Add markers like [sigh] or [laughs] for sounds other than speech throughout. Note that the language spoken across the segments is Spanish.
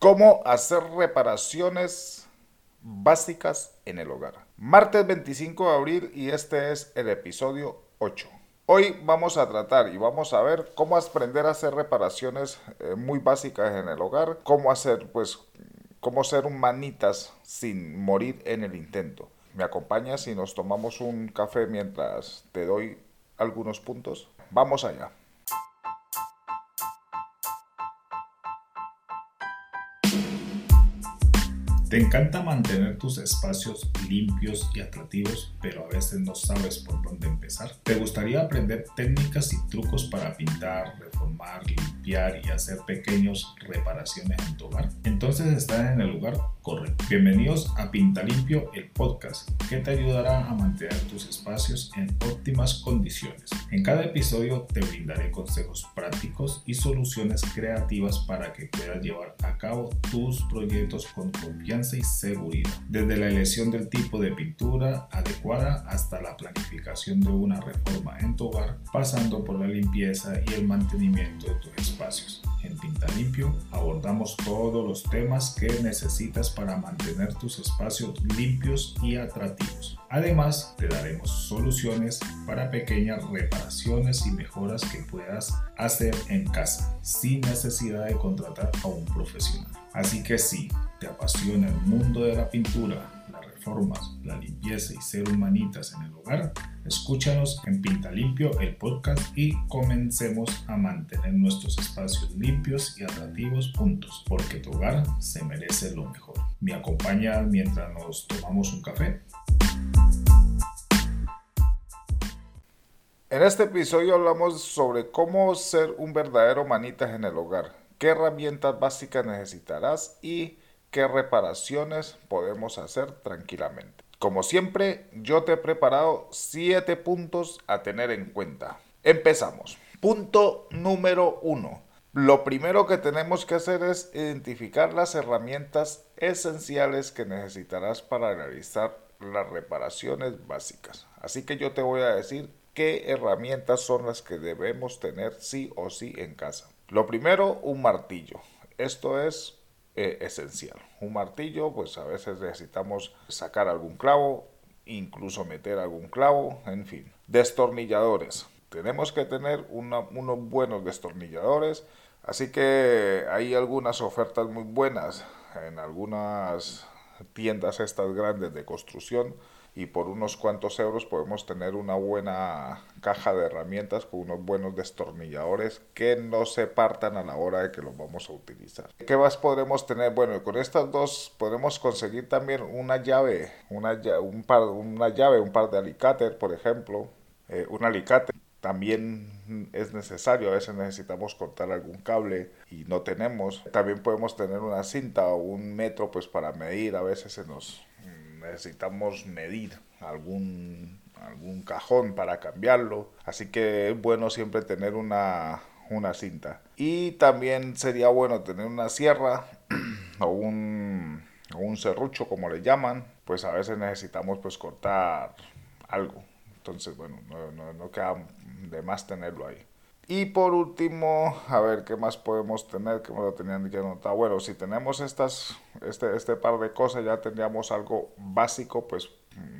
¿Cómo hacer reparaciones básicas en el hogar? Martes 25 de abril y este es el episodio 8. Hoy vamos a tratar y vamos a ver cómo aprender a hacer reparaciones eh, muy básicas en el hogar, cómo hacer pues cómo ser un manitas sin morir en el intento. ¿Me acompañas si nos tomamos un café mientras te doy algunos puntos? Vamos allá. Te encanta mantener tus espacios limpios y atractivos, pero a veces no sabes por dónde empezar. ¿Te gustaría aprender técnicas y trucos para pintar, reformar, limpiar y hacer pequeñas reparaciones en tu hogar? Entonces estás en el lugar Bienvenidos a Pinta Limpio, el podcast que te ayudará a mantener tus espacios en óptimas condiciones. En cada episodio te brindaré consejos prácticos y soluciones creativas para que puedas llevar a cabo tus proyectos con confianza y seguridad. Desde la elección del tipo de pintura adecuada hasta la planificación de una reforma en tu hogar, pasando por la limpieza y el mantenimiento de tus espacios. En Pinta Limpio abordamos todos los temas que necesitas para mantener tus espacios limpios y atractivos. Además, te daremos soluciones para pequeñas reparaciones y mejoras que puedas hacer en casa sin necesidad de contratar a un profesional. Así que si te apasiona el mundo de la pintura, reformas, la limpieza y ser humanitas en el hogar, escúchanos en Pinta Limpio el podcast y comencemos a mantener nuestros espacios limpios y atractivos juntos, porque tu hogar se merece lo mejor. ¿Me acompaña mientras nos tomamos un café? En este episodio hablamos sobre cómo ser un verdadero manitas en el hogar qué herramientas básicas necesitarás y qué reparaciones podemos hacer tranquilamente. Como siempre, yo te he preparado 7 puntos a tener en cuenta. Empezamos. Punto número 1. Lo primero que tenemos que hacer es identificar las herramientas esenciales que necesitarás para realizar las reparaciones básicas. Así que yo te voy a decir qué herramientas son las que debemos tener sí o sí en casa. Lo primero, un martillo. Esto es eh, esencial. Un martillo, pues a veces necesitamos sacar algún clavo, incluso meter algún clavo, en fin. Destornilladores. Tenemos que tener unos buenos destornilladores. Así que hay algunas ofertas muy buenas en algunas tiendas estas grandes de construcción y por unos cuantos euros podemos tener una buena caja de herramientas con unos buenos destornilladores que no se partan a la hora de que los vamos a utilizar. ¿Qué más podremos tener? Bueno, con estas dos podemos conseguir también una llave, una, un par, una llave, un par de alicates, por ejemplo, eh, un alicate también es necesario, a veces necesitamos cortar algún cable y no tenemos. También podemos tener una cinta o un metro pues para medir, a veces se nos necesitamos medir algún, algún cajón para cambiarlo. Así que es bueno siempre tener una, una cinta. Y también sería bueno tener una sierra [clears throat] o un, o un serrucho como le llaman. Pues a veces necesitamos pues cortar algo. Entonces bueno, no, no, no queda de más tenerlo ahí. Y por último, a ver qué más podemos tener, que me lo tenían que anotar. Bueno, si tenemos estas, este, este par de cosas, ya tendríamos algo básico, pues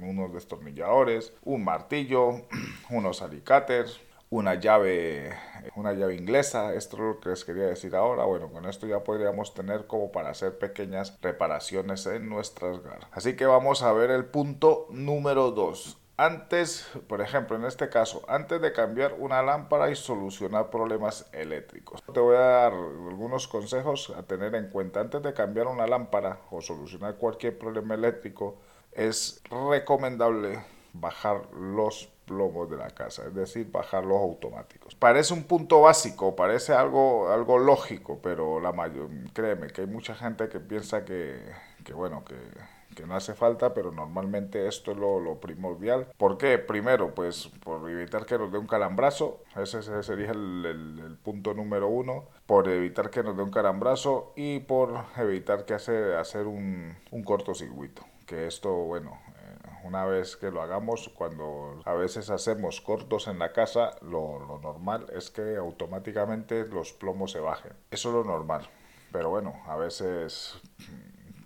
unos destornilladores, un martillo, [clears throat] unos alicates, una llave, una llave inglesa, esto es lo que les quería decir ahora, bueno, con esto ya podríamos tener como para hacer pequeñas reparaciones en nuestras hogar. Así que vamos a ver el punto número 2. Antes, por ejemplo, en este caso, antes de cambiar una lámpara y solucionar problemas eléctricos. Te voy a dar algunos consejos a tener en cuenta. Antes de cambiar una lámpara o solucionar cualquier problema eléctrico, es recomendable bajar los plomos de la casa, es decir, bajar los automáticos. Parece un punto básico, parece algo, algo lógico, pero la mayor, créeme que hay mucha gente que piensa que, que bueno, que que no hace falta, pero normalmente esto es lo, primordial. ¿Por qué? Primero, pues por evitar que nos dé un calambrazo, ese, sería el, punto número uno, por evitar que nos dé un calambrazo y por evitar que hace, hacer un, un cortocircuito. Que esto, bueno, eh, una vez que lo hagamos, cuando a veces hacemos cortos en la casa, lo, lo normal es que automáticamente los plomos se bajen. Eso es lo normal pero bueno, a veces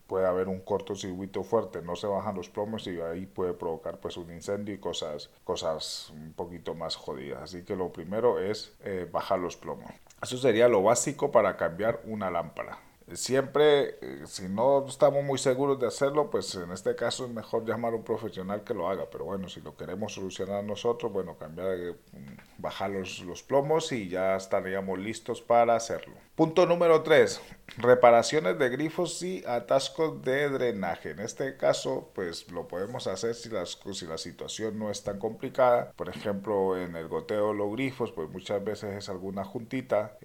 puede haber un cortocircuito fuerte, no se bajan los plomos y ahí puede provocar pues un incendio y cosas, cosas un poquito más jodidas. Así que lo primero es eh, bajar los plomos. Eso sería lo básico para cambiar una lámpara. Siempre, eh, si no estamos muy seguros de hacerlo, pues en este caso es mejor llamar a un profesional que lo haga. Pero bueno, si lo queremos solucionar nosotros, bueno, cambiar, eh, bajar los, los plomos y ya estaríamos listos para hacerlo. Punto número 3. Reparaciones de grifos y atascos de drenaje. En este caso, pues lo podemos hacer si, las, si la situación no es tan complicada. Por ejemplo, en el goteo de los grifos, pues muchas veces es alguna juntita,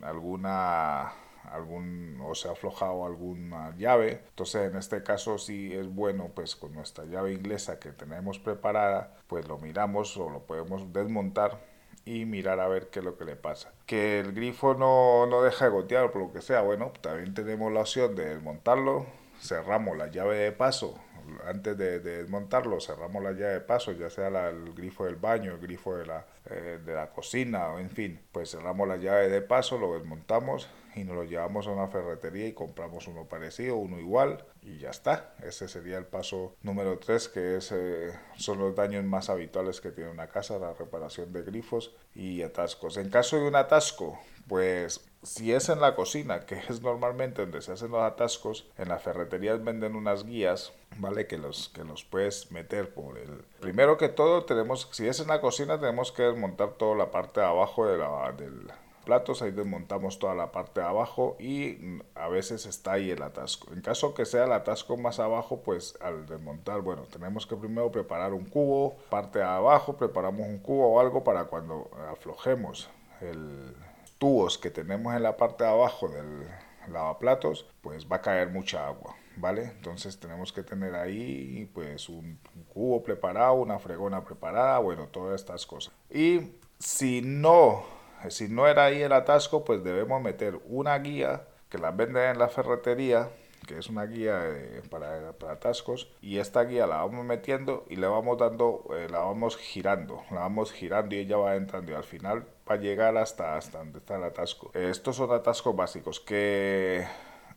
alguna algún o se ha aflojado alguna llave. Entonces en este caso sí es bueno pues con nuestra llave inglesa que tenemos preparada pues lo miramos o lo podemos desmontar y mirar a ver qué es lo que le pasa. Que el grifo no, no deja de gotear por lo que sea, bueno, también tenemos la opción de desmontarlo, cerramos la llave de paso antes de, desmontarlo cerramos la llave de paso, ya sea el grifo del baño, el grifo de la, eh, de la cocina, en fin, pues cerramos la llave de paso, lo desmontamos y nos lo llevamos a una ferretería y compramos uno parecido, uno igual y ya está. Ese sería el paso número 3, que es, eh, son los daños más habituales que tiene una casa, la reparación de grifos y atascos. En caso de un atasco, pues si es en la cocina, que [laughs] es normalmente donde se hacen los atascos, en las ferreterías venden unas guías, ¿vale? Que los, que los puedes meter por el... Primero que todo, tenemos, si es en la cocina, tenemos que desmontar toda la parte de abajo de la, del, platos, ahí desmontamos toda la parte de abajo y a veces está ahí el atasco. En caso que sea el atasco más abajo, pues al desmontar, bueno, tenemos que primero preparar un cubo, parte de abajo, preparamos un cubo o algo para cuando aflojemos el tubos que tenemos en la parte de abajo del lavaplatos, pues va a caer mucha agua. ¿Vale? Entonces tenemos que tener ahí pues un, cubo preparado, una fregona preparada, bueno, todas estas cosas. Y si no si no era ahí el atasco, pues debemos meter una guía que la venden en la ferretería, que es una guía eh, para, atascos, y esta guía la vamos metiendo y le vamos dando, eh, la vamos girando, la vamos girando y ella va entrando y al final va a llegar hasta, hasta donde está el atasco. Estos son atascos básicos que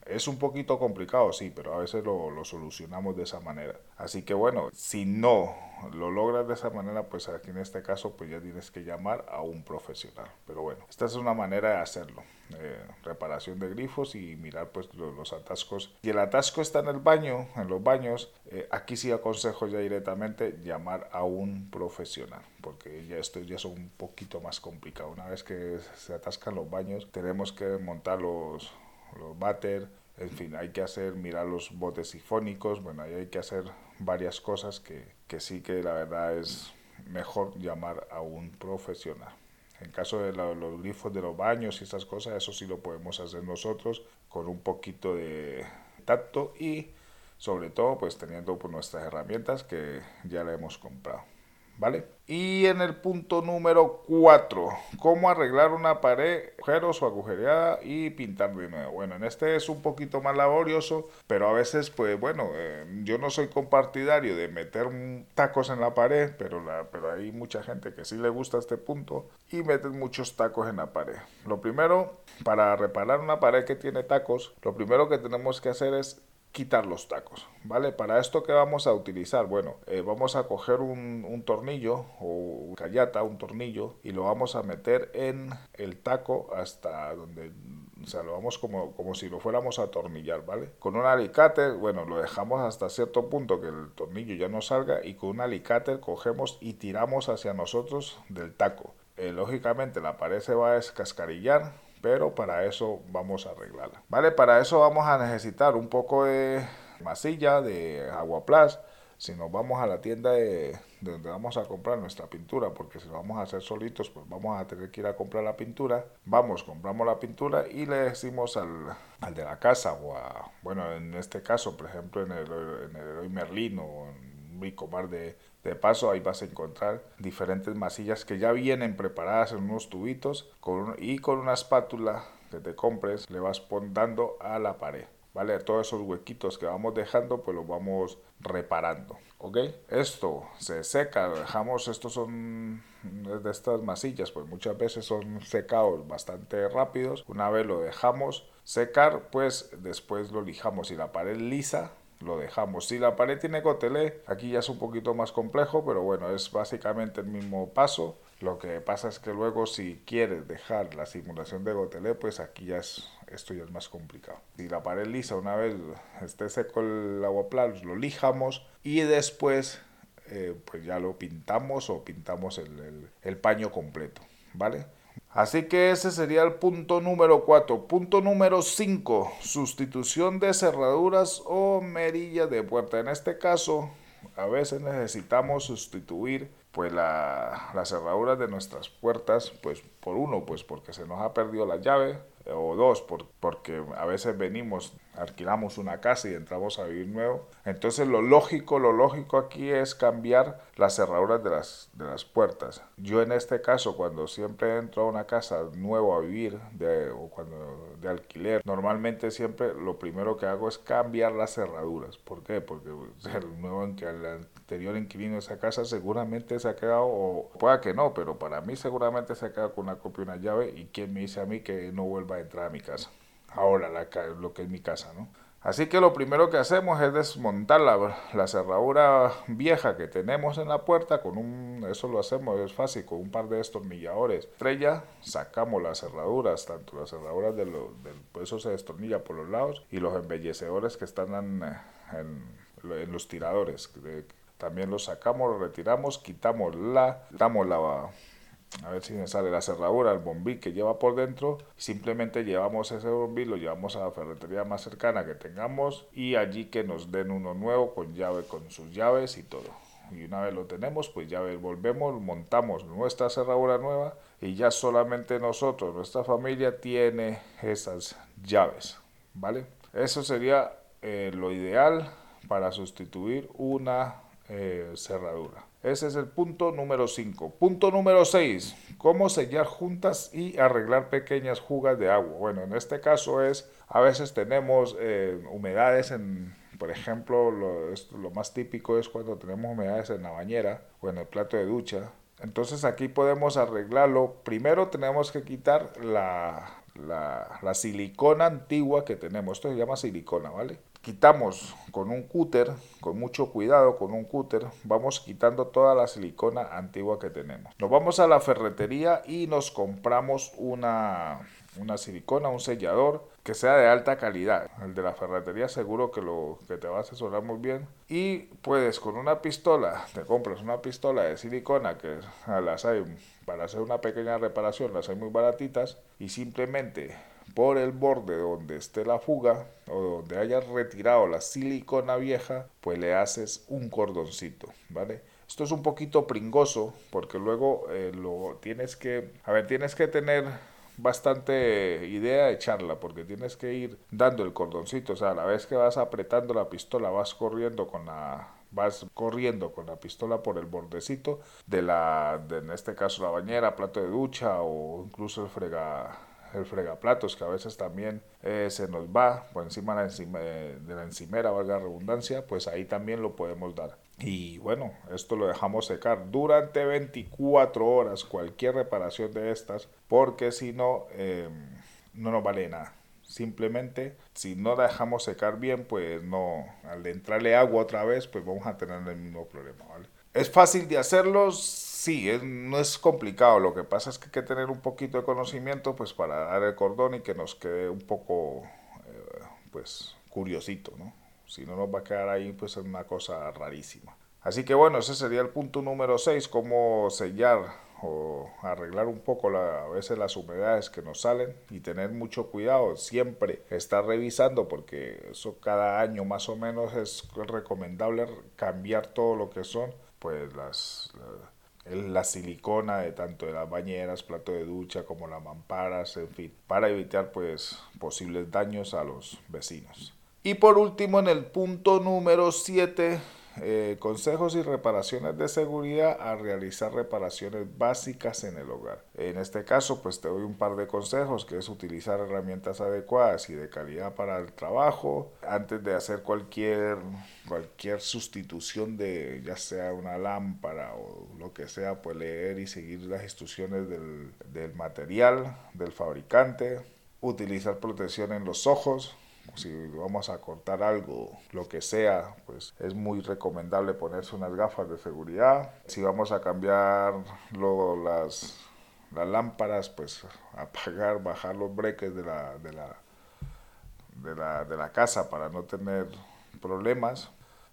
es un poquito complicado, sí, pero a veces lo, lo, solucionamos de esa manera. Así que bueno, si no lo logras de esa manera, pues aquí en este caso, pues ya tienes que llamar a un profesional. Pero bueno, esta es una manera de hacerlo. Eh, reparación de grifos y mirar pues los, atascos. Y el atasco está en el baño, en los baños. Eh, aquí sí aconsejo ya directamente llamar a un profesional, ya esto ya es un poquito más complicado. Una vez que se atascan los baños, tenemos que montar los los váter, en fin, hay que hacer, mirar los botes sifónicos, bueno, ahí hay que hacer varias cosas que, que sí que la verdad es mejor llamar a un profesional. En caso de los grifos de los baños y esas cosas, eso sí lo podemos hacer nosotros con un poquito de tacto y sobre todo pues teniendo pues, nuestras herramientas que ya le hemos comprado. Y en el punto número 4, cómo arreglar una pared, agujeros o agujereada y pintar de nuevo. Bueno, en este es un poquito más laborioso, pero a veces, pues bueno, eh, yo no soy compartidario de meter tacos en la pared, pero, la, pero hay mucha gente que sí le gusta este punto y meten muchos tacos en la pared. Lo primero, para reparar una pared que tiene tacos, lo primero que tenemos que hacer es quitar los tacos, ¿vale? Para esto que vamos a utilizar, bueno, eh, vamos a coger un, tornillo o callata, un tornillo y lo vamos a meter en el taco hasta donde, o sea, lo vamos como, como si lo fuéramos a atornillar, ¿vale? Con un alicate, bueno, lo dejamos hasta cierto punto que el tornillo ya no salga y con un alicate cogemos y tiramos hacia nosotros del taco. Eh, lógicamente la pared se va a descascarillar pero para eso vamos a arreglarla. Vale, para eso vamos a necesitar un poco de masilla, de aguaplas. Si nos vamos a la tienda de, donde vamos a comprar nuestra pintura, porque si lo vamos a hacer solitos, pues vamos a tener que ir a comprar la pintura. Vamos, compramos la pintura y le decimos al, al de la casa, o a, bueno, en este caso, por ejemplo, en el, en el Merlin o en Bricomar de, de paso, ahí vas a encontrar diferentes masillas que ya vienen preparadas en unos tubitos con y con una espátula que te compres le vas dando a la pared. ¿vale? Todos esos huequitos que vamos dejando, pues los vamos reparando, ¿ok? Esto se seca, dejamos, estos son de estas masillas, pues muchas veces son secados bastante rápidos. Una vez lo dejamos secar, pues después lo lijamos. Si la pared lisa, lo dejamos. Si la pared tiene cotelé, aquí ya es un poquito más complejo, pero bueno, es básicamente el mismo paso. Lo que pasa es que luego si quieres dejar la simulación de gotelé, pues aquí ya es, esto ya es más complicado. Si la pared lisa una vez esté seco el agua plan, lo lijamos y después eh, pues ya lo pintamos o pintamos el, el paño completo, ¿vale? Así que ese sería el punto número 4. Punto número 5. Sustitución de cerraduras o merillas de puerta. En este caso, a veces necesitamos sustituir pues la, las cerraduras de nuestras puertas, pues por uno, pues porque se nos ha perdido la llave, o dos, por, porque a veces venimos, alquilamos una casa y entramos a vivir nuevo. Entonces lo lógico, lo lógico aquí es cambiar las cerraduras de las, de las puertas. Yo en este caso, cuando siempre entro a una casa nuevo a vivir de, o cuando de alquiler, normalmente siempre lo primero que hago es cambiar las cerraduras. ¿Por qué? Porque el nuevo el anterior inquilino de esa casa seguramente se ha quedado, o pueda que no, pero para mí seguramente se ha quedado con una copia y una llave y quién me dice a mí que no vuelva a entrar a mi casa. Ahora la, lo que es mi casa, ¿no? Así que lo primero que hacemos es desmontar la, la, cerradura vieja que tenemos en la puerta con un, eso lo hacemos, es fácil, con un par de destornilladores. Estrella, sacamos las cerraduras, tanto las cerraduras del, pues eso se destornilla por los lados y los embellecedores que están en, en, los tiradores. También los sacamos, los retiramos, quitamos la, damos la a ver si me sale la cerradura, el bombín que lleva por dentro. Simplemente llevamos ese bombín, lo llevamos a la ferretería más cercana que tengamos y allí que nos den uno nuevo con llave, con sus llaves y todo. Y una vez lo tenemos, pues ya volvemos, montamos nuestra cerradura nueva y ya solamente nosotros, nuestra familia, tiene esas llaves. ¿Vale? Eso sería eh, lo ideal para sustituir una eh, cerradura. Ese es el punto número 5. Punto número 6. Cómo sellar juntas y arreglar pequeñas jugas de agua. Bueno, en este caso es, a veces tenemos eh, humedades en, por ejemplo, lo, lo, más típico es cuando tenemos humedades en la bañera o en el plato de ducha. Entonces aquí podemos arreglarlo. Primero tenemos que quitar la, la, la silicona antigua que tenemos. Esto se llama silicona, ¿vale? Quitamos con un cúter, con mucho cuidado con un cúter, vamos quitando toda la silicona antigua que tenemos. Nos vamos a la ferretería y nos compramos una, una silicona, un sellador que sea de alta calidad. El de la ferretería seguro que, lo, que te va a asesorar muy bien. Y puedes con una pistola, te compras una pistola de silicona que las hay para hacer una pequeña reparación, las hay muy baratitas y simplemente por el borde donde esté la fuga o donde hayas retirado la silicona vieja, pues le haces un cordoncito, ¿vale? Esto es un poquito pringoso porque luego eh, lo tienes que, a ver, tienes que tener bastante idea de echarla porque tienes que ir dando el cordoncito, o sea, a la vez que vas apretando la pistola vas corriendo con la vas corriendo con la pistola por el bordecito de la de, en este caso la bañera, plato de ducha o incluso el frega el fregaplatos, que a veces también eh, se nos va por encima de la, encima, eh, de la encimera, valga la redundancia, pues ahí también lo podemos dar. Y bueno, esto lo dejamos secar durante 24 horas, cualquier reparación de estas, porque si no, em, no nos vale nada. Simplemente, si no dejamos secar bien, pues no, al entrarle agua otra vez, pues vamos a tener el mismo problema, ¿vale? ¿Es fácil de hacerlos? Sí, no es complicado. Lo que pasa es que hay que tener un poquito de conocimiento pues para dar el cordón y que nos quede un poco eh, pues curiosito, ¿no? Si no nos va a quedar ahí pues es una cosa rarísima. Así que bueno, ese sería el punto número 6, cómo sellar o arreglar un poco la, a veces las humedades que nos salen y tener mucho cuidado, siempre estar revisando porque eso cada año más o menos es recomendable cambiar todo lo que son pues las la silicona de tanto de las bañeras, plato de ducha como las mamparas, en fin, para evitar pues posibles daños a los vecinos. Y por último, en el punto número 7, eh, consejos y reparaciones de seguridad a realizar reparaciones básicas en el hogar. En este caso, pues te doy un par de consejos, que es utilizar herramientas adecuadas y de calidad para el trabajo, antes de hacer cualquier, cualquier sustitución de ya sea una lámpara o lo que sea, pues leer y seguir las instrucciones del, del material, del fabricante, utilizar protección en los ojos, si vamos a cortar algo, lo que sea, pues es muy recomendable ponerse unas gafas de seguridad. Si vamos a cambiar luego las, las lámparas, pues apagar, bajar los breques de la, de la, de la, de la casa para no tener problemas.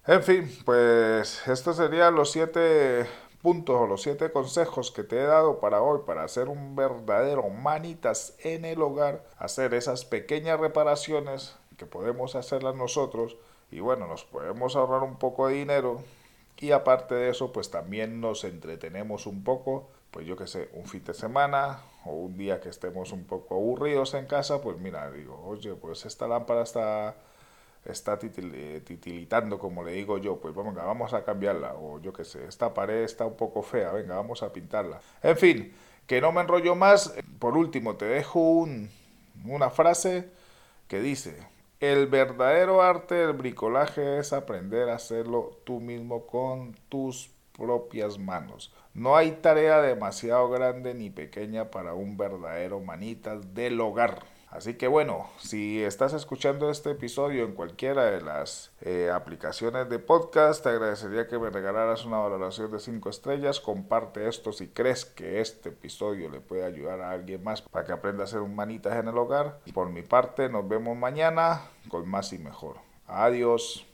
En fin, pues estos serían los siete puntos o los siete consejos que te he dado para hoy para hacer un verdadero manitas en el hogar, hacer esas pequeñas reparaciones que podemos hacerlas nosotros y bueno, nos podemos ahorrar un poco de dinero y aparte de eso, pues también nos entretenemos un poco, pues yo que sé, un fin de semana o un día que estemos un poco aburridos en casa, pues mira, digo, oye, pues esta lámpara está está titilitando, como le digo yo, pues vamos, vamos a cambiarla, o yo que sé, esta pared está un poco fea, venga, vamos a pintarla. En fin, que no me enrollo más, por último te dejo un, una frase que dice, el verdadero arte del bricolaje es aprender a hacerlo tú mismo con tus propias manos. No hay tarea demasiado grande ni pequeña para un verdadero manitas del hogar. Así que bueno, si estás escuchando este episodio en cualquiera de las eh, aplicaciones de podcast, te agradecería que me regalaras una valoración de 5 estrellas. Comparte esto si crees que este episodio le puede ayudar a alguien más para que aprenda a hacer un manitas en el hogar. Por mi parte, nos vemos mañana con más y mejor. Adiós.